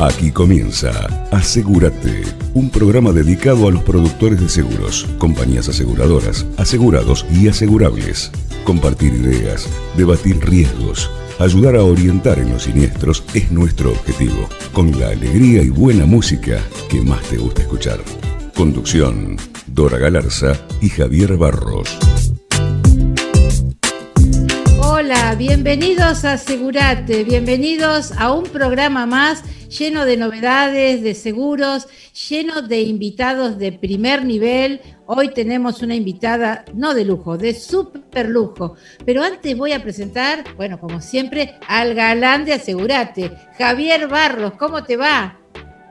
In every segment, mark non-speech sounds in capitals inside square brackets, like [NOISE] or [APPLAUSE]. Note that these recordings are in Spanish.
Aquí comienza Asegúrate, un programa dedicado a los productores de seguros, compañías aseguradoras, asegurados y asegurables. Compartir ideas, debatir riesgos, ayudar a orientar en los siniestros es nuestro objetivo, con la alegría y buena música que más te gusta escuchar. Conducción, Dora Galarza y Javier Barros. Hola, bienvenidos a Asegurate, bienvenidos a un programa más lleno de novedades, de seguros, lleno de invitados de primer nivel. Hoy tenemos una invitada, no de lujo, de súper lujo. Pero antes voy a presentar, bueno, como siempre, al galán de Asegurate, Javier Barros. ¿Cómo te va?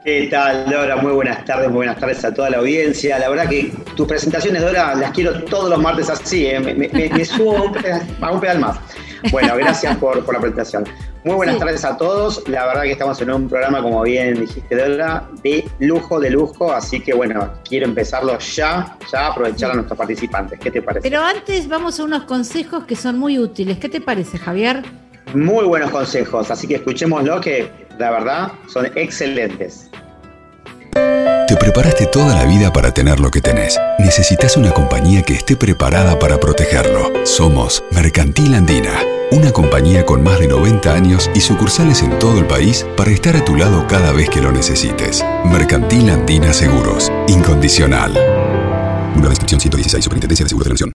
¿Qué tal, Dora? Muy buenas tardes, muy buenas tardes a toda la audiencia. La verdad que tus presentaciones, Dora, las quiero todos los martes así, ¿eh? me, subo a un, pedal, más. Bueno, [LAUGHS] gracias por, la presentación. Muy buenas tardes a todos. La verdad que estamos en un programa, como bien dijiste, Dora, de lujo, de lujo. Así que, bueno, quiero empezarlo ya, ya aprovechar a nuestros participantes. ¿Qué te parece? Pero antes vamos a unos consejos que son muy útiles. ¿Qué te parece, Javier? Muy buenos consejos, así que escuchémoslo que la verdad son excelentes. Te preparaste toda la vida para tener lo que tenés. Necesitas una compañía que esté preparada para protegerlo. Somos Mercantil Andina, una compañía con más de 90 años y sucursales en todo el país para estar a tu lado cada vez que lo necesites. Mercantil Andina Seguros, incondicional. Una descripción 116, Superintendencia de Seguros de la.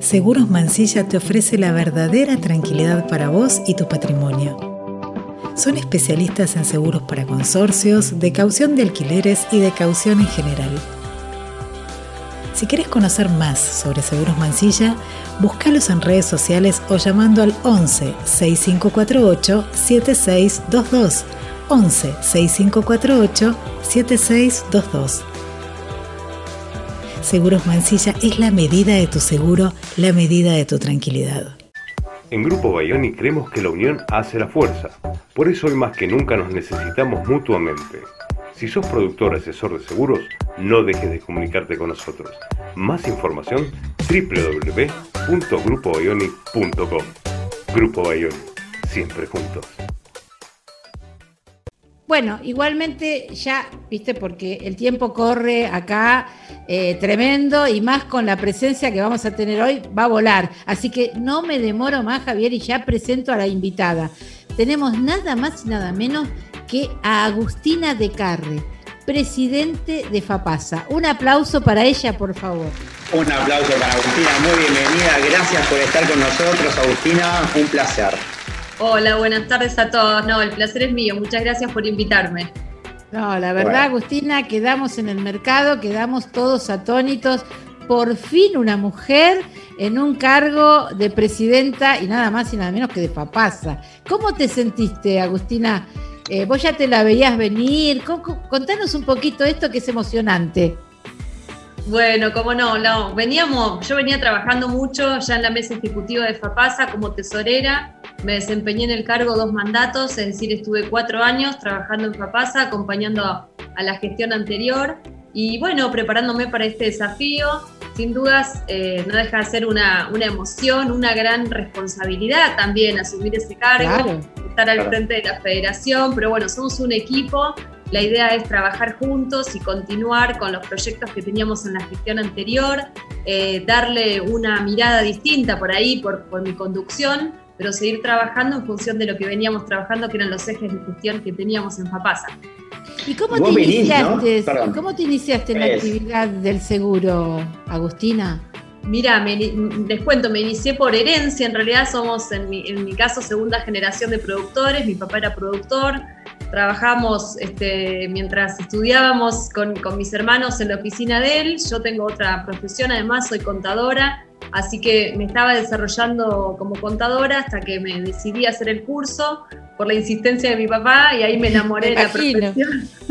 Seguros Mansilla te ofrece la verdadera tranquilidad para vos y tu patrimonio. Son especialistas en seguros para consorcios, de caución de alquileres y de caución en general. Si quieres conocer más sobre Seguros Mansilla, búscalos en redes sociales o llamando al 11 6548 7622. 11 6548 7622. Seguros Mansilla es la medida de tu seguro, la medida de tu tranquilidad. En Grupo Bayoni creemos que la unión hace la fuerza. Por eso hoy más que nunca nos necesitamos mutuamente. Si sos productor o asesor de seguros, no dejes de comunicarte con nosotros. Más información www.grupobayoni.com. Grupo Bayoni, siempre juntos. Bueno, igualmente ya, viste, porque el tiempo corre acá eh, tremendo y más con la presencia que vamos a tener hoy, va a volar. Así que no me demoro más, Javier, y ya presento a la invitada. Tenemos nada más y nada menos que a Agustina de Carre, presidente de FAPASA. Un aplauso para ella, por favor. Un aplauso para Agustina, muy bienvenida. Gracias por estar con nosotros, Agustina. Un placer. Hola, buenas tardes a todos. No, el placer es mío. Muchas gracias por invitarme. No, la verdad, Agustina, quedamos en el mercado, quedamos todos atónitos. Por fin una mujer en un cargo de presidenta y nada más y nada menos que de papasa. ¿Cómo te sentiste, Agustina? Eh, vos ya te la veías venir. Contanos un poquito esto que es emocionante. Bueno, cómo no, no, veníamos, yo venía trabajando mucho ya en la mesa ejecutiva de FAPASA como tesorera me desempeñé en el cargo dos mandatos, es decir, estuve cuatro años trabajando en FAPASA, acompañando a, la gestión anterior y bueno, preparándome para este desafío. Sin dudas, eh, no deja de ser una, emoción, una gran responsabilidad también asumir ese cargo, estar al frente de la federación, pero bueno, somos un equipo. La idea es trabajar juntos y continuar con los proyectos que teníamos en la gestión anterior, eh, darle una mirada distinta por ahí, por, por mi conducción, pero seguir trabajando en función de lo que veníamos trabajando, que eran los ejes de gestión que teníamos en FAPASA. ¿Y cómo te, iniciaste, ¿cómo te iniciaste en la actividad del seguro, Agustina? Mira, les cuento, me inicié por herencia, en realidad somos en mi, en mi caso segunda generación de productores, mi papá era productor, trabajamos este, mientras estudiábamos con, con, mis hermanos en la oficina de él, yo tengo otra profesión, además soy contadora, Así que me estaba desarrollando como contadora hasta que me decidí a hacer el curso por la insistencia de mi papá y ahí me enamoré de la profesión.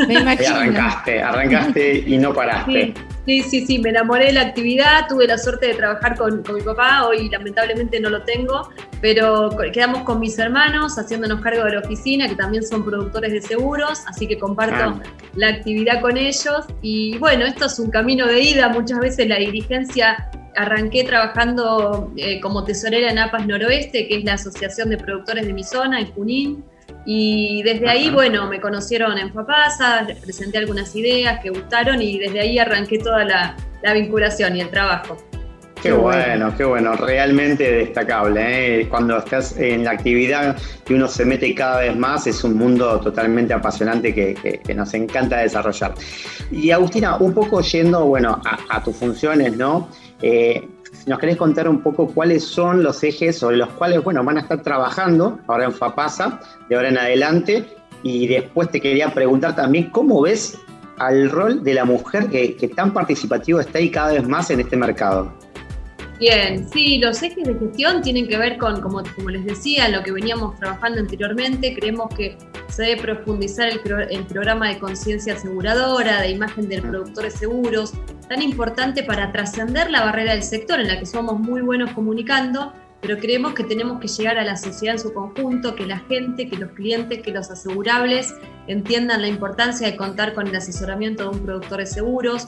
Me imagino. arrancaste, arrancaste y no paraste. Sí, sí, sí, me enamoré de la actividad, tuve la suerte de trabajar con, mi papá, hoy lamentablemente no lo tengo, pero quedamos con mis hermanos haciéndonos cargo de la oficina, que también son productores de seguros, así que comparto ah. la actividad con ellos. Y bueno, esto es un camino de ida, muchas veces la dirigencia arranqué trabajando eh, como tesorera en APAS Noroeste, que es la Asociación de Productores de mi zona, en Junín. Y desde ahí, bueno, me conocieron en Fapasa, presenté algunas ideas que gustaron y desde ahí arranqué toda la, la vinculación y el trabajo. Qué bueno, qué bueno, realmente destacable. ¿eh? Cuando estás en la actividad y uno se mete cada vez más, es un mundo totalmente apasionante que, nos encanta desarrollar. Y Agustina, un poco yendo bueno, a, tus funciones, ¿no? Eh, nos querés contar un poco cuáles son los ejes sobre los cuales bueno, van a estar trabajando ahora en FAPASA, de ahora en adelante. Y después te quería preguntar también cómo ves al rol de la mujer que, que tan participativo está ahí cada vez más en este mercado. Bien, sí, los ejes de gestión tienen que ver con, como, como les decía, lo que veníamos trabajando anteriormente. Creemos que se debe profundizar el, el programa de conciencia aseguradora, de imagen del productor de seguros, tan importante para trascender la barrera del sector en la que somos muy buenos comunicando, pero creemos que tenemos que llegar a la sociedad en su conjunto, que la gente, que los clientes, que los asegurables entiendan la importancia de contar con el asesoramiento de un productor de seguros,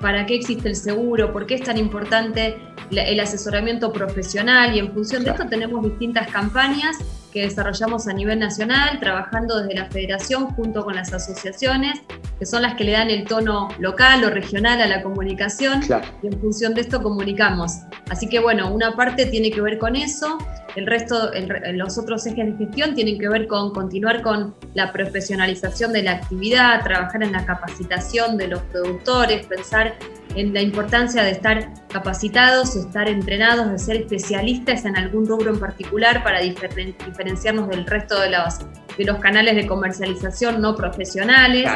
para qué existe el seguro, por qué es tan importante el asesoramiento profesional y en función de esto tenemos distintas campañas que desarrollamos a nivel nacional, trabajando desde la federación junto con las asociaciones, que son las que le dan el tono local o regional a la comunicación y en función de esto comunicamos. Así que bueno, una parte tiene que ver con eso, el resto, los otros ejes de gestión tienen que ver con continuar con la profesionalización de la actividad, trabajar en la capacitación de los productores, pensar en la importancia de estar capacitados, estar entrenados, de ser especialistas en algún rubro en particular para diferenciarnos del resto de los, de los canales de comercialización no profesionales.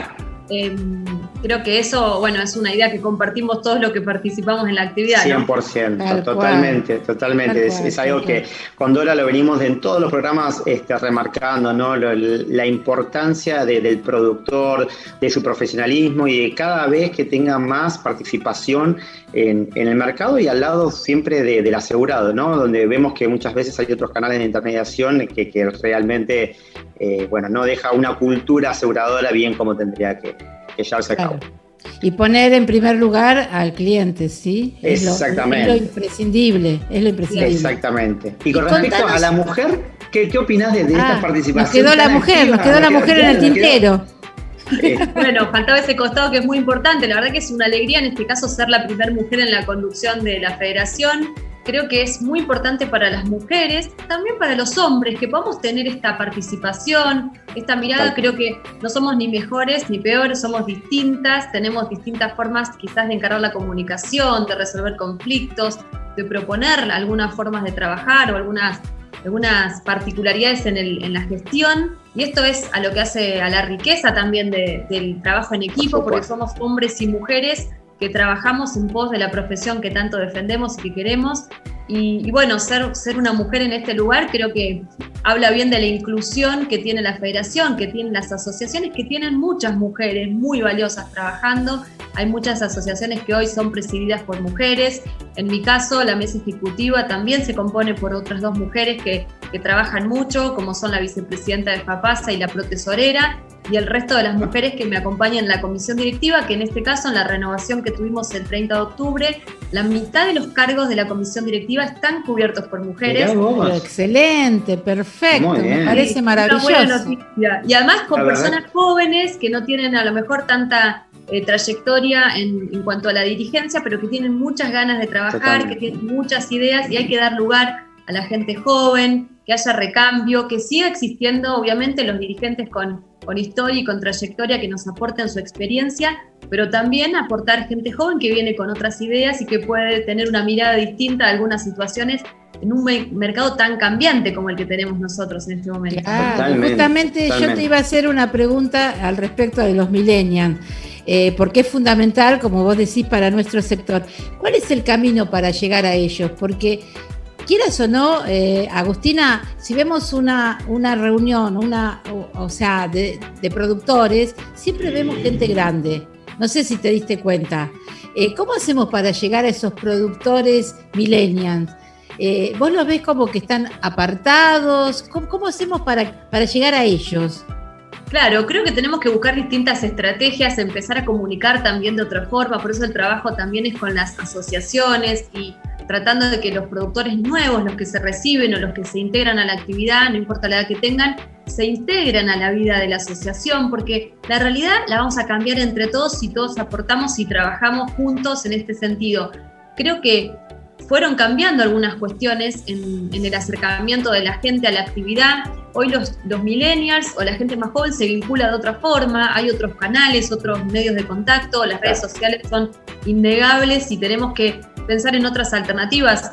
Em, creo que eso, bueno, es una idea que compartimos todos los que participamos en la actividad. 100%, totalmente, totalmente. Es, algo que con Dora lo venimos en todos los programas este, remarcando, ¿no? la importancia del productor, de su profesionalismo y de cada vez que tenga más participación en, el mercado y al lado siempre del asegurado, ¿no? Donde vemos que muchas veces hay otros canales de intermediación que, que realmente eh, bueno, no deja una cultura aseguradora bien como tendría que, que llevarse a cabo. Y poner en primer lugar al cliente, ¿sí? Exactamente. Es lo, imprescindible, es lo imprescindible. Exactamente. Y con respecto a la mujer, ¿qué, qué opinas de, esta participación? Nos quedó la mujer, nos quedó la mujer en el tintero. [LAUGHS] bueno, faltaba ese costado que es muy importante. La verdad que es una alegría en este caso ser la primera mujer en la conducción de la federación creo que es muy importante para las mujeres, también para los hombres, que podamos tener esta participación, esta mirada, creo que no somos ni mejores ni peores, somos distintas, tenemos distintas formas quizás de encarar la comunicación, de resolver conflictos, de proponer algunas formas de trabajar o algunas, algunas particularidades en, la gestión. Y esto es a lo que hace a la riqueza también del trabajo en equipo, porque somos hombres y mujeres que trabajamos en pos de la profesión que tanto defendemos y que queremos. Y, bueno, ser, una mujer en este lugar creo que habla bien de la inclusión que tiene la federación, que tienen las asociaciones, que tienen muchas mujeres muy valiosas trabajando. Hay muchas asociaciones que hoy son presididas por mujeres. En mi caso, la mesa ejecutiva también se compone por otras dos mujeres que, que trabajan mucho, como son la vicepresidenta de FAPASA y la protesorera y el resto de las mujeres que me acompañan en la comisión directiva, que en este caso en la renovación que tuvimos el 30 de octubre, la mitad de los cargos de la comisión directiva están cubiertos por mujeres. Excelente, perfecto, me parece maravilloso. Y además con personas jóvenes que no tienen a lo mejor tanta eh, trayectoria en, en, cuanto a la dirigencia, pero que tienen muchas ganas de trabajar, que tienen muchas ideas y hay que dar lugar a la gente joven, que haya recambio, que siga existiendo obviamente los dirigentes con con historia y con trayectoria que nos aporten su experiencia, pero también aportar gente joven que viene con otras ideas y que puede tener una mirada distinta a algunas situaciones en un mercado tan cambiante como el que tenemos nosotros en este momento. justamente yo te iba a hacer una pregunta al respecto de los millennials. Eh, porque es fundamental, como vos decís, para nuestro sector. ¿Cuál es el camino para llegar a ellos? Porque quieras o no, eh, Agustina, si vemos una, una reunión, una, o, sea, de, productores, siempre vemos gente grande. No sé si te diste cuenta. Eh, ¿Cómo hacemos para llegar a esos productores millennials? Eh, ¿Vos los ves como que están apartados? ¿Cómo, hacemos para, para llegar a ellos? Claro, creo que tenemos que buscar distintas estrategias, empezar a comunicar también de otra forma, por eso el trabajo también es con las asociaciones y tratando de que los productores nuevos, los que se reciben o los que se integran a la actividad, no importa la edad que tengan, se integran a la vida de la asociación, porque la realidad la vamos a cambiar entre todos si todos aportamos y trabajamos juntos en este sentido. Creo que fueron cambiando algunas cuestiones en, el acercamiento de la gente a la actividad. Hoy los, los, millennials o la gente más joven se vincula de otra forma, hay otros canales, otros medios de contacto, las redes sociales son innegables y tenemos que pensar en otras alternativas.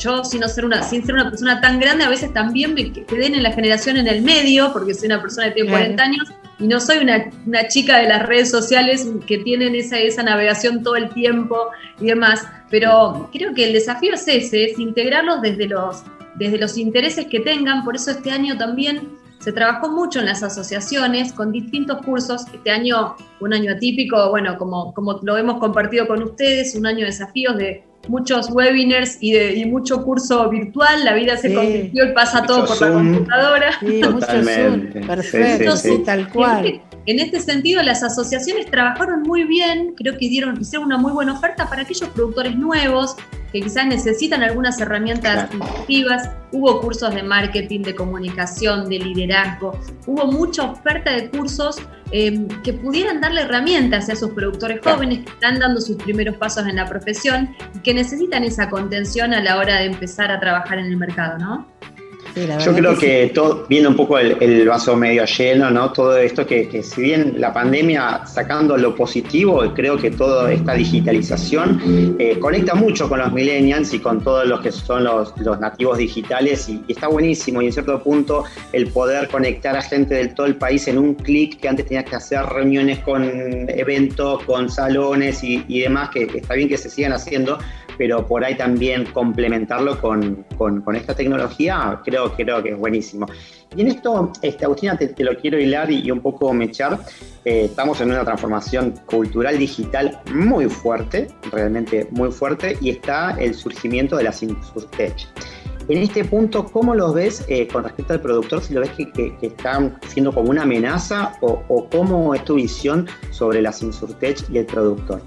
Yo, sin, ser una, sin ser una persona tan grande, a veces también me quedé en la generación en el medio, porque soy una persona que tiene 40 años y no soy una, una, chica de las redes sociales que tienen esa, esa navegación todo el tiempo y demás. Pero creo que el desafío es ese, es integrarlos desde los, desde los intereses que tengan. Por eso este año también se trabajó mucho en las asociaciones con distintos cursos. Este año, un año atípico, bueno, como, como lo hemos compartido con ustedes, un año de desafíos de muchos webinars y, de, mucho curso virtual. La vida se convirtió y pasa todo por la computadora. Sí, mucho Zoom. Perfecto, sí, tal cual. En este sentido, las asociaciones trabajaron muy bien, creo que dieron, hicieron una muy buena oferta para aquellos productores nuevos que quizás necesitan algunas herramientas activas. Hubo cursos de marketing, de comunicación, de liderazgo. Hubo mucha oferta de cursos em, que pudieran darle herramientas a esos productores jóvenes que están dando sus primeros pasos en la profesión y que necesitan esa contención a la hora de empezar a trabajar en el mercado, ¿no? Yo creo que, todo, viendo un poco el, vaso medio lleno, ¿no? Todo esto que, si bien la pandemia sacando lo positivo, creo que toda esta digitalización eh, conecta mucho con los millennials y con todos los que son los, nativos digitales y, está buenísimo y en cierto punto el poder conectar a gente de todo el país en un clic que antes tenías que hacer reuniones con eventos, con salones y, y demás, que está bien que se sigan haciendo, pero por ahí también complementarlo con, esta tecnología, creo, creo que es buenísimo. Y en esto, este, Agustina, te, lo quiero hilar y, un poco mechar. Eh, estamos en una transformación cultural digital muy fuerte, realmente muy fuerte, y está el surgimiento de las Insurtech. En este punto, ¿cómo los ves eh, con respecto al productor? Si lo ves que, están siendo como una amenaza o, o, cómo es tu visión sobre las Insurtech y el productor.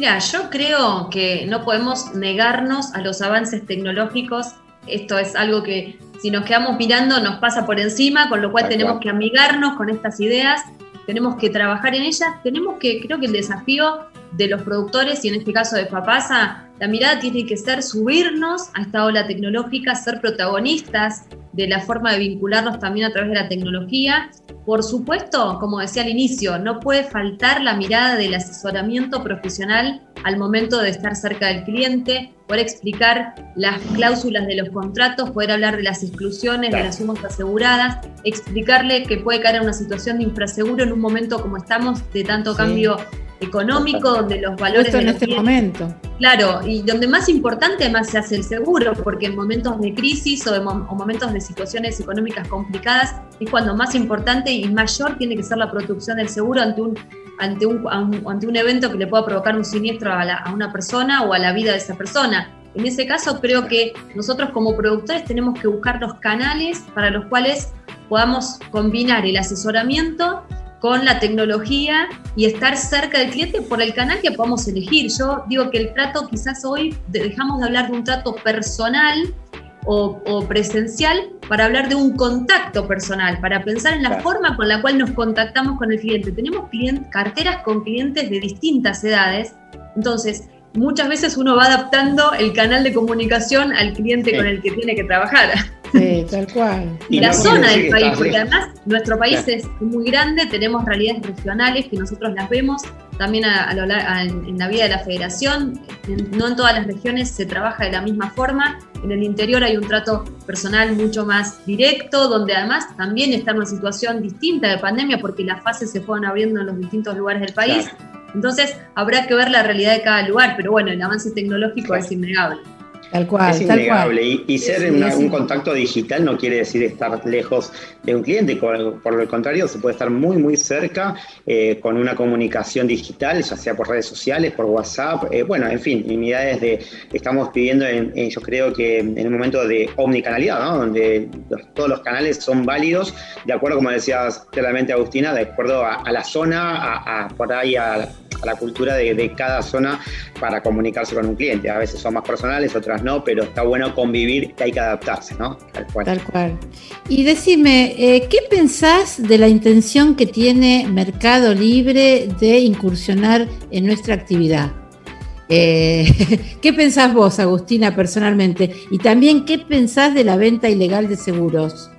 Mira, yo creo que no podemos negarnos a los avances tecnológicos. Esto es algo que si nos quedamos mirando nos pasa por encima, con lo cual tenemos que amigarnos con estas ideas, tenemos que trabajar en ellas, tenemos que, creo que el desafío de los productores y en este caso de Papasa, la mirada tiene que ser subirnos a esta ola tecnológica, ser protagonistas de la forma de vincularnos también a través de la tecnología. Por supuesto, como decía al inicio, no puede faltar la mirada del asesoramiento profesional al momento de estar cerca del cliente, poder explicar las cláusulas de los contratos, poder hablar de las exclusiones, de las sumas aseguradas, explicarle que puede caer en una situación de infraseguro en un momento como estamos de tanto cambio económico, donde los valores... en este momento. Claro, y donde más importante además se hace el seguro, porque en momentos de crisis o, en momentos de situaciones económicas complicadas es cuando más importante y mayor tiene que ser la producción del seguro ante un, ante un, ante un evento que le pueda provocar un siniestro a, a una persona o a la vida de esa persona. En ese caso creo que nosotros como productores tenemos que buscar los canales para los cuales podamos combinar el asesoramiento con la tecnología y estar cerca del cliente por el canal que podamos elegir. Yo digo que el trato quizás hoy dejamos de hablar de un trato personal o, presencial para hablar de un contacto personal, para pensar en la forma con la cual nos contactamos con el cliente. Tenemos carteras con clientes de distintas edades, entonces muchas veces uno va adaptando el canal de comunicación al cliente con el que tiene que trabajar. [LAUGHS] Sí, tal cual. Y, la zona del país, porque además nuestro país es muy grande, tenemos realidades regionales que nosotros las vemos también a, en la vida de la federación. no en todas las regiones se trabaja de la misma forma. En el interior hay un trato personal mucho más directo, donde además también está en una situación distinta de pandemia porque las fases se fueron abriendo en los distintos lugares del país. Entonces habrá que ver la realidad de cada lugar, pero bueno, el avance tecnológico es innegable. Tal cual, es innegable. Y, ser un contacto digital no quiere decir estar lejos de un cliente, por, el contrario, se puede estar muy, muy cerca eh, con una comunicación digital, ya sea por redes sociales, por WhatsApp, eh, bueno, en fin, unidades de, estamos pidiendo, en, yo creo que en un momento de omnicanalidad, ¿no? donde todos los canales son válidos, de acuerdo, como decías claramente Agustina, de acuerdo a, la zona, a, por ahí a a la cultura de, cada zona para comunicarse con un cliente. A veces son más personales, otras no, pero está bueno convivir y hay que adaptarse, ¿no? Tal cual. Tal cual. Y decime, eh, ¿qué pensás de la intención que tiene Mercado Libre de incursionar en nuestra actividad? Eh, [LAUGHS] ¿Qué pensás vos, Agustina, personalmente? Y también, ¿qué pensás de la venta ilegal de seguros?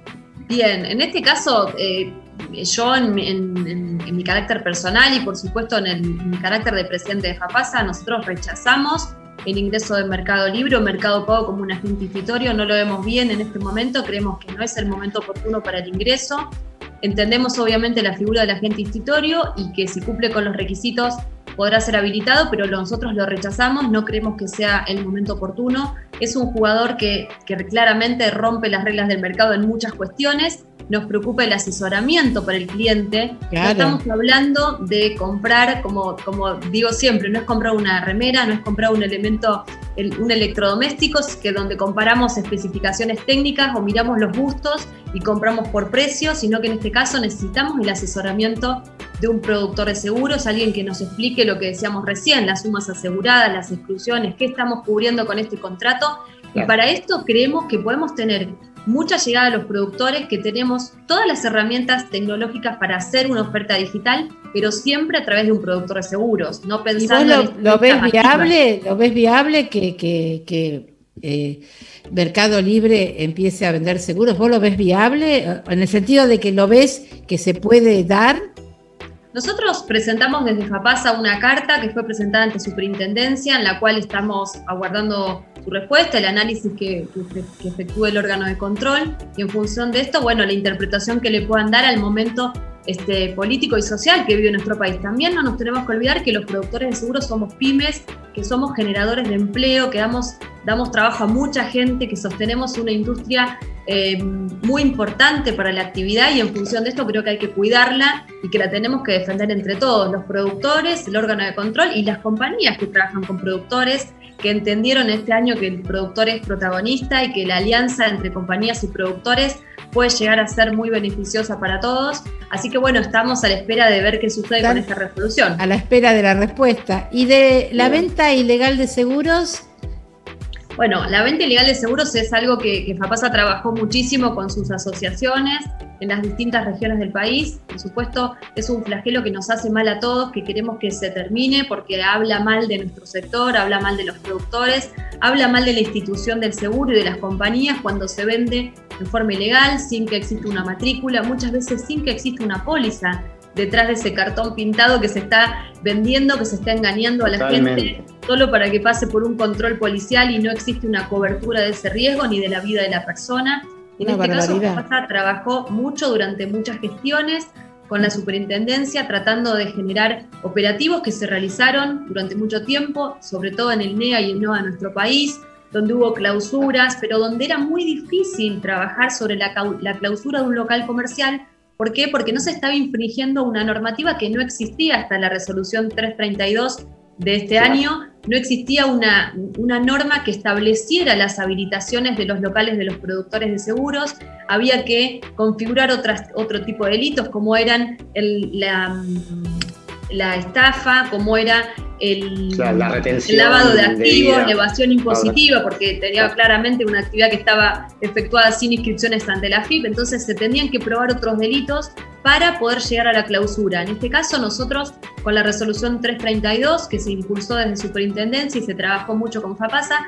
Bien, en este caso, eh, yo en, mi carácter personal y por supuesto en, mi carácter de presidente de FAPASA, nosotros rechazamos el ingreso de Mercado Libre o Mercado Pago como un agente institutorio, no lo vemos bien en este momento, creemos que no es el momento oportuno para el ingreso. Entendemos obviamente la figura del agente institutorio y que si cumple con los requisitos podrá ser habilitado, pero nosotros lo rechazamos, no creemos que sea el momento oportuno. Es un jugador que claramente rompe las reglas del mercado en muchas cuestiones nos preocupa el asesoramiento para el cliente. No estamos hablando de comprar, como, como digo siempre, no es comprar una remera, no es comprar un elemento, un electrodoméstico, que donde comparamos especificaciones técnicas o miramos los gustos y compramos por precio, sino que en este caso necesitamos el asesoramiento de un productor de seguros, alguien que nos explique lo que decíamos recién, las sumas aseguradas, las exclusiones, qué estamos cubriendo con este contrato. Y para esto creemos que podemos tener mucha llegada a los productores, que tenemos todas las herramientas tecnológicas para hacer una oferta digital, pero siempre a través de un productor de seguros, no pensando... ¿Y vos lo, ves viable? ¿Lo ves viable que, que, eh, Mercado Libre empiece a vender seguros? ¿Vos lo ves viable? En el sentido de que lo ves que se puede dar nosotros presentamos desde FAPASA una carta que fue presentada ante Superintendencia, en la cual estamos aguardando su respuesta, el análisis que, que, efectúe el órgano de control, y en función de esto, bueno, la interpretación que le puedan dar al momento este, político y social que vive nuestro país. También no nos tenemos que olvidar que los productores de seguros somos pymes, que somos generadores de empleo, que damos, damos trabajo a mucha gente, que sostenemos una industria eh, muy importante para la actividad y en función de esto creo que hay que cuidarla y que la tenemos que defender entre todos, los productores, el órgano de control y las compañías que trabajan con productores que entendieron este año que el productor es protagonista y que la alianza entre compañías y productores puede llegar a ser muy beneficiosa para todos. Así que bueno, estamos a la espera de ver qué sucede con esta resolución. A la espera de la respuesta. ¿Y de la venta ilegal de seguros? Bueno, la venta ilegal de seguros es algo que, que, FAPASA trabajó muchísimo con sus asociaciones en las distintas regiones del país. Por supuesto, es un flagelo que nos hace mal a todos, que queremos que se termine porque habla mal de nuestro sector, habla mal de los productores, habla mal de la institución del seguro y de las compañías cuando se vende en forma ilegal, sin que exista una matrícula, muchas veces sin que exista una póliza detrás de ese cartón pintado que se está vendiendo, que se está engañando a la gente solo para que pase por un control policial y no existe una cobertura de ese riesgo ni de la vida de la persona. En este caso, FAPASA trabajó mucho durante muchas gestiones con la superintendencia tratando de generar operativos que se realizaron durante mucho tiempo, sobre todo en el NEA y el NOA de nuestro país, donde hubo clausuras, pero donde era muy difícil trabajar sobre la, la clausura de un local comercial ¿Por qué? Porque no se estaba infringiendo una normativa que no existía hasta la resolución 332 de este año. No existía una, una, norma que estableciera las habilitaciones de los locales de los productores de seguros. Había que configurar otras, otro tipo de delitos, como eran el, la, la estafa, como era el, lavado de activos, la evasión impositiva, porque tenía claramente una actividad que estaba efectuada sin inscripciones ante la FIP, entonces se tenían que probar otros delitos para poder llegar a la clausura. En este caso, nosotros con la resolución 332, que se impulsó desde Superintendencia y se trabajó mucho con FAPASA,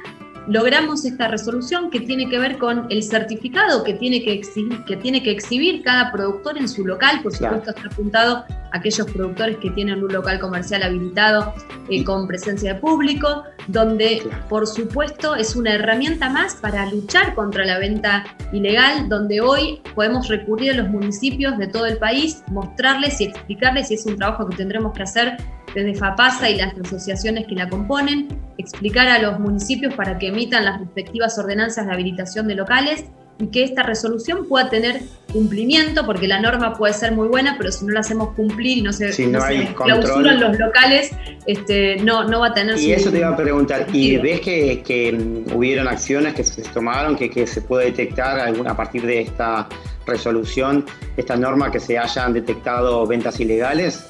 logramos esta resolución que tiene que ver con el certificado que tiene que exhibir, que tiene que exhibir cada productor en su local, por supuesto está apuntado a aquellos productores que tienen un local comercial habilitado eh, con presencia de público, donde por supuesto es una herramienta más para luchar contra la venta ilegal, donde hoy podemos recurrir a los municipios de todo el país, mostrarles y explicarles, y es un trabajo que tendremos que hacer desde FAPASA y las asociaciones que la componen, explicar a los municipios para que emitan las respectivas ordenanzas de habilitación de locales y que esta resolución pueda tener cumplimiento, porque la norma puede ser muy buena, pero si no la hacemos cumplir y no se, si no, clausuran los locales, este, no, no va a tener Y eso te iba a preguntar, ¿y ves que, que, hubieron acciones que se tomaron, que, que se puede detectar a partir de esta resolución, esta norma, que se hayan detectado ventas ilegales?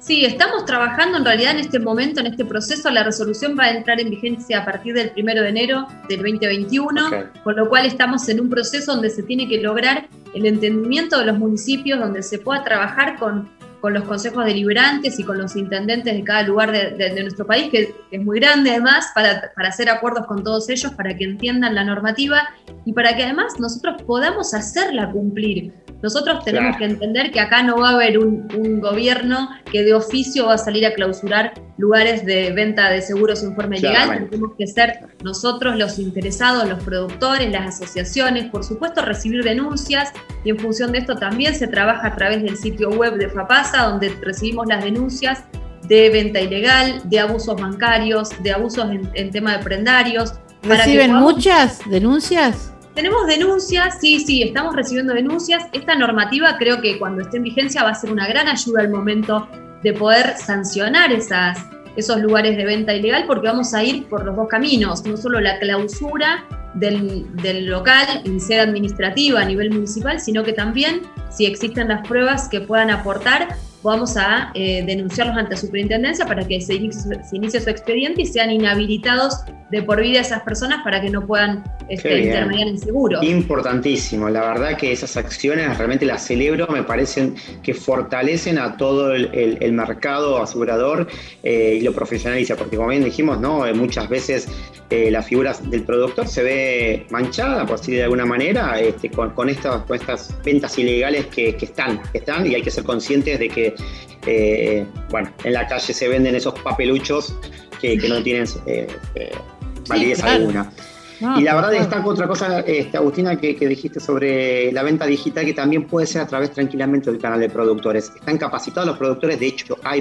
Sí, estamos trabajando en realidad en este momento, en este proceso. La resolución va a entrar en vigencia a partir del 1 de enero del 2021, con lo cual estamos en un proceso donde se tiene que lograr el entendimiento de los municipios, donde se pueda trabajar con, con los consejos deliberantes y con los intendentes de cada lugar de, nuestro país, que es muy grande además, para, para hacer acuerdos con todos ellos, para que entiendan la normativa y para que además nosotros podamos hacerla cumplir. Nosotros tenemos que entender que acá no va a haber un, gobierno que de oficio va a salir a clausurar lugares de venta de seguros en forma ilegal. Tenemos que ser nosotros los interesados, los productores, las asociaciones, por supuesto recibir denuncias y en función de esto también se trabaja a través del sitio web de Donde recibimos las denuncias de venta ilegal, de abusos bancarios, de abusos en, tema de prendarios. ¿Reciben muchas denuncias? Tenemos denuncias, sí, sí, estamos recibiendo denuncias. Esta normativa creo que cuando esté en vigencia va a ser una gran ayuda al momento de poder sancionar esas, esos lugares de venta ilegal porque vamos a ir por los dos caminos, no solo la clausura del, del, local en sede administrativa a nivel municipal, sino que también si existen las pruebas que puedan aportar vamos a eh, denunciarlos ante superintendencia para que se inicie, su expediente y sean inhabilitados de por vida esas personas para que no puedan este, intermediar en seguro. Importantísimo, la verdad que esas acciones realmente las celebro, me parecen que fortalecen a todo el, mercado asegurador eh, y lo profesionaliza, porque como bien dijimos, ¿no? Eh, muchas veces la figura del productor se ve manchada, por decir de alguna manera, este, con, estas, estas ventas ilegales que, que están, que están y hay que ser conscientes de que eh, bueno, en la calle se venden esos papeluchos que, no tienen eh, eh, validez alguna. Y la verdad destaco otra cosa, este, Agustina, que, dijiste sobre la venta digital, que también puede ser a través tranquilamente del canal de productores. Están capacitados los productores, de hecho hay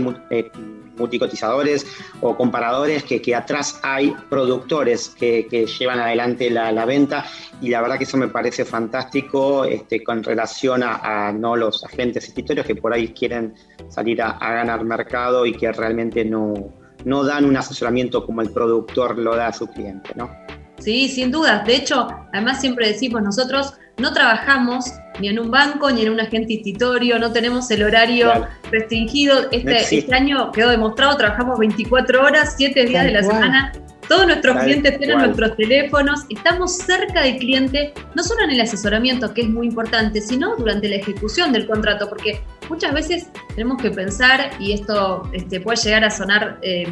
multicotizadores o comparadores que, que atrás hay productores que, llevan adelante la, venta y la verdad que eso me parece fantástico este, con relación a, no los agentes escritorios que por ahí quieren salir a, ganar mercado y que realmente no, no dan un asesoramiento como el productor lo da a su cliente, ¿no? Sí, sin dudas. De hecho, además siempre decimos nosotros no trabajamos ni en un banco ni en un agente institutorio, no tenemos el horario restringido. Este, este, año quedó demostrado, trabajamos 24 horas, 7 días de la semana. Todos nuestros clientes tienen nuestros teléfonos, estamos cerca del cliente, no solo en el asesoramiento, que es muy importante, sino durante la ejecución del contrato, porque muchas veces tenemos que pensar, y esto este, puede llegar a sonar eh,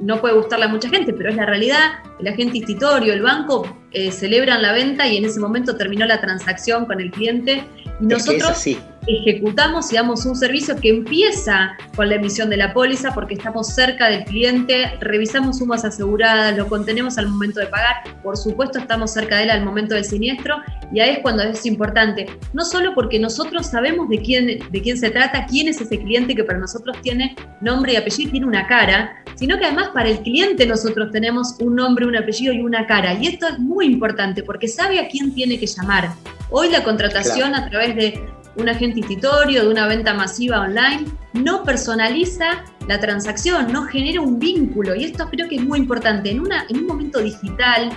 no puede gustarle a mucha gente, pero es la realidad. El agente institutorio, el banco eh, celebran la venta y en ese momento terminó la transacción con el cliente y nosotros ejecutamos y damos un servicio que empieza con la emisión de la póliza porque estamos cerca del cliente, revisamos sumas aseguradas, lo contenemos al momento de pagar, por supuesto estamos cerca de él al momento del siniestro y ahí es cuando es importante, no solo porque nosotros sabemos de quién, de quién se trata, quién es ese cliente que para nosotros tiene nombre y apellido, tiene una cara, sino que además para el cliente nosotros tenemos un nombre, un apellido y una cara. Y esto es muy importante porque sabe a quién tiene que llamar. Hoy la contratación a través de un agente institutorio, de una venta masiva online, no personaliza la transacción, no genera un vínculo. Y esto creo que es muy importante. En, una, en un momento digital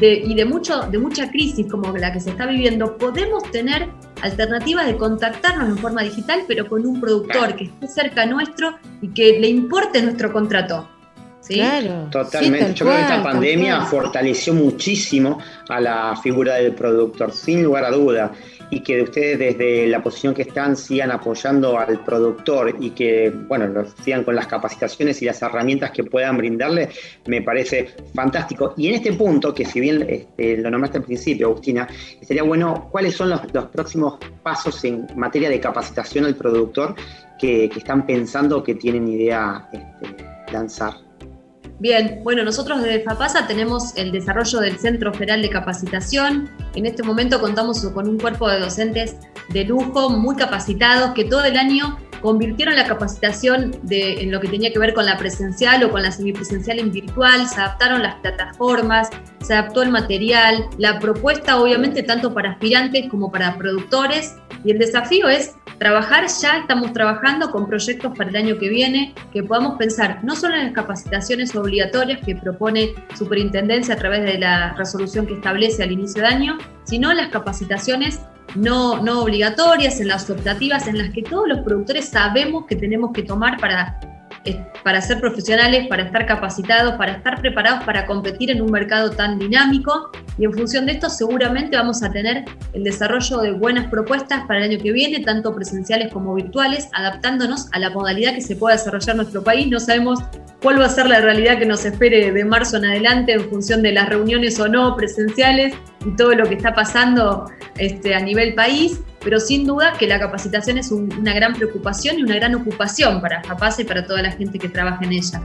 y de, mucho, de mucha crisis como la que se está viviendo, podemos tener alternativas de contactarnos en forma digital, pero con un productor que esté cerca nuestro y que le importe nuestro contrato. Totalmente. Yo creo que esta pandemia fortaleció muchísimo a la figura del productor, sin lugar a duda. Y que ustedes desde la posición que están sigan apoyando al productor y que, bueno, lo sigan con las capacitaciones y las herramientas que puedan brindarle, me parece fantástico. Y en este punto, que si bien este, lo nombraste al principio, Agustina, sería bueno, ¿cuáles son los, próximos pasos en materia de capacitación al productor que, están pensando que tienen idea este, lanzar? Bien, bueno, nosotros desde FAPASA tenemos el desarrollo del Centro Federal de Capacitación. En este momento contamos con un cuerpo de docentes de lujo, muy capacitados, que todo el año convirtieron la capacitación de, en lo que tenía que ver con la presencial o con la semipresencial en virtual, se adaptaron las plataformas, se adaptó el material, la propuesta obviamente tanto para aspirantes como para productores y el desafío es trabajar, ya estamos trabajando con proyectos para el año que viene, que podamos pensar no solo en las capacitaciones obligatorias que propone Superintendencia a través de la resolución que establece al inicio de año, sino las capacitaciones no, no obligatorias, en las optativas, en las que todos los productores sabemos que tenemos que tomar para para ser profesionales, para estar capacitados, para estar preparados para competir en un mercado tan dinámico y en función de esto seguramente vamos a tener el desarrollo de buenas propuestas para el año que viene, tanto presenciales como virtuales, adaptándonos a la modalidad que se pueda desarrollar en nuestro país. No sabemos cuál va a ser la realidad que nos espere de marzo en adelante en función de las reuniones o no presenciales y todo lo que está pasando este, a nivel país pero sin duda que la capacitación es una gran preocupación y una gran ocupación para FAPASA y para toda la gente que trabaja en ella.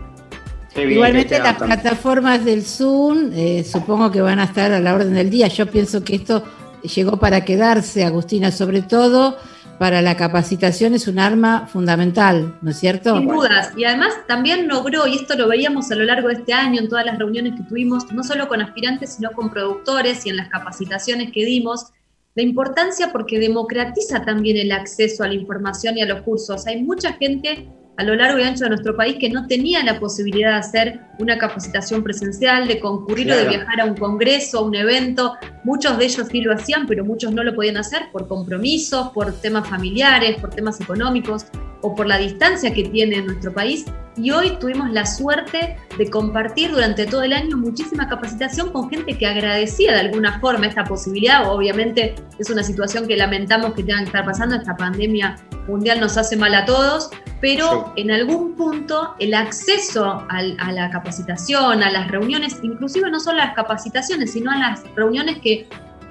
Igualmente las plataformas del Zoom eh, supongo que van a estar a la orden del día. Yo pienso que esto llegó para quedarse, Agustina, sobre todo para la capacitación es un arma fundamental, ¿no es cierto? Sin dudas. Y además también logró, y esto lo veíamos a lo largo de este año en todas las reuniones que tuvimos, no solo con aspirantes, sino con productores y en las capacitaciones que dimos, la importancia porque democratiza también el acceso a la información y a los cursos. Hay mucha gente a lo largo y ancho de nuestro país que no tenía la posibilidad de hacer una capacitación presencial, de concurrir o de viajar a un congreso, a un evento. Muchos de ellos sí lo hacían, pero muchos no lo podían hacer por compromisos, por temas familiares, por temas económicos o por la distancia que tiene nuestro país y hoy tuvimos la suerte de compartir durante todo el año muchísima capacitación con gente que agradecía de alguna forma esta posibilidad. Obviamente es una situación que lamentamos que tenga que estar pasando, esta pandemia mundial nos hace mal a todos, pero en algún punto el acceso a la capacitación, a las reuniones, inclusive no solo a las capacitaciones, sino a las reuniones que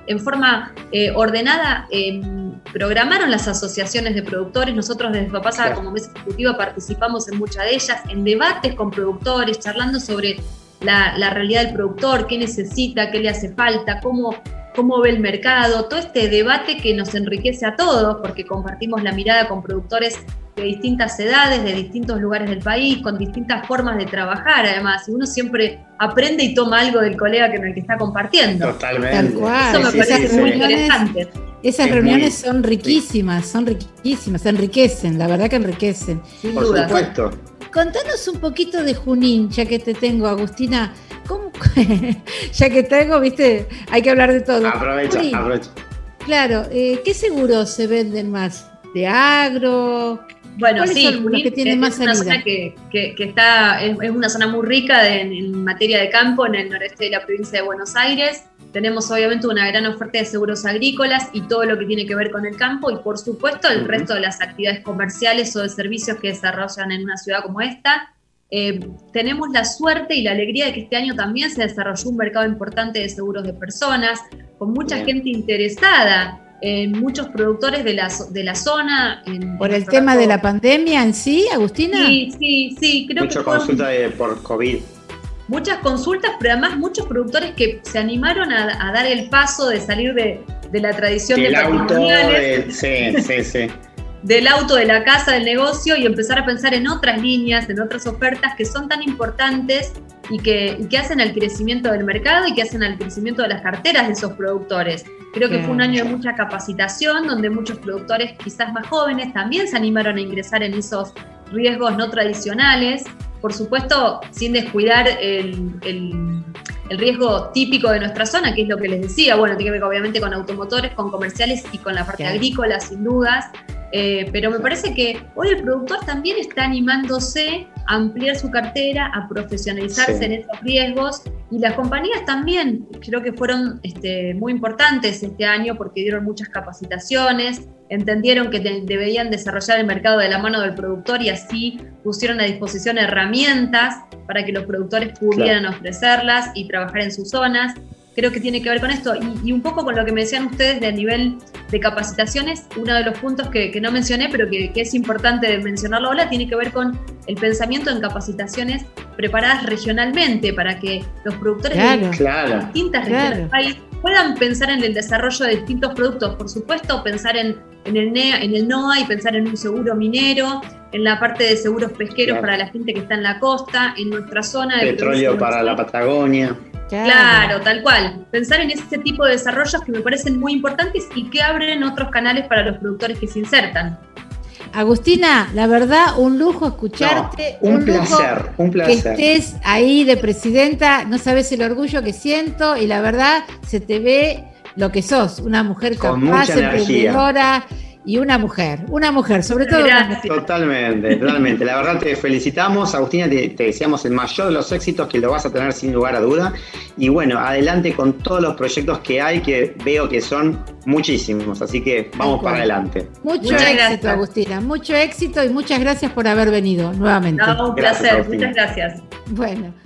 en forma eh, ordenada em, programaron las asociaciones de productores. Nosotros desde Papasa como mesa ejecutiva participamos en muchas de ellas, en debates con productores, charlando sobre la, la, realidad del productor, qué necesita, qué le hace falta, cómo, cómo ve el mercado, todo este debate que nos enriquece a todos porque compartimos la mirada con productores de distintas edades, de distintos lugares del país, con distintas formas de trabajar, además, y uno siempre aprende y toma algo del colega con el que está compartiando. Totalmente. Eso me parece muy interesante. Esas reuniones son riquísimas, son riquísimas, enriquecen, la verdad que enriquecen. Sin Por supuesto. Contanos un poquito de Junín, ya que te tengo, Agustina. ¿Cómo? [LAUGHS] ya que tengo, viste, hay que hablar de todo. Aprovecha, aprovecha. Claro, eh, ¿qué seguros se venden más? ¿De agro? Bueno, sí, que tiene más una zona que, está, es, una zona muy rica en, materia de campo en el noreste de la provincia de Buenos Aires. Tenemos obviamente una gran oferta de seguros agrícolas y todo lo que tiene que ver con el campo y por supuesto el resto de las actividades comerciales o de servicios que desarrollan en una ciudad como esta. Eh, tenemos la suerte y la alegría de que este año también se desarrolló un mercado importante de seguros de personas, con mucha gente interesada en muchos productores de la, de la zona. ¿Por el tema de la pandemia en sí, Agustina? Sí, sí, sí. Creo Mucha consulta por COVID. Muchas consultas, pero además muchos productores que se animaron a, dar el paso de salir de, la tradición del auto, sí, sí, sí. [LAUGHS] del auto, de la casa, del negocio y empezar a pensar en otras líneas, en otras ofertas que son tan importantes y que, y que hacen al crecimiento del mercado y que hacen al crecimiento de las carteras de esos productores. Creo que fue un año de mucha capacitación, donde muchos productores quizás más jóvenes también se animaron a ingresar en esos riesgos no tradicionales, por supuesto sin descuidar el, riesgo típico de nuestra zona, que es lo que les decía, bueno, tiene que ver obviamente con automotores, con comerciales y con la parte agrícola, sin dudas, eh, pero me parece que hoy el productor también está animándose a ampliar su cartera, a profesionalizarse en esos riesgos. Y las compañías también creo que fueron este, muy importantes este año porque dieron muchas capacitaciones, entendieron que deberían desarrollar el mercado de la mano del productor y así pusieron a disposición herramientas para que los productores pudieran ofrecerlas y trabajar en sus zonas creo que tiene que ver con esto. Y, un poco con lo que me decían ustedes de nivel de capacitaciones, uno de los puntos que, no mencioné, pero que, es importante mencionarlo ahora, tiene que ver con el pensamiento en capacitaciones preparadas regionalmente para que los productores de distintas regiones del país puedan pensar en el desarrollo de distintos productos. Por supuesto, pensar en en el, en el NOA y pensar en un seguro minero, en la parte de seguros pesqueros para la gente que está en la costa, en nuestra zona de petróleo para la Patagonia. Claro. tal cual. Pensar en ese tipo de desarrollos que me parecen muy importantes y que abren otros canales para los productores que se insertan. Agustina, la verdad, un lujo escucharte. un, placer, un placer. Que estés ahí de presidenta, no sabes el orgullo que siento y la verdad se te ve lo que sos, una mujer capaz, emprendedora y una mujer, una mujer, sobre todo Totalmente, totalmente. La verdad te felicitamos, Agustina, te, deseamos el mayor de los éxitos que lo vas a tener sin lugar a duda. Y bueno, adelante con todos los proyectos que hay, que veo que son muchísimos, así que vamos para adelante. Mucho éxito, Agustina, mucho éxito y muchas gracias por haber venido nuevamente. un placer, muchas gracias. Bueno.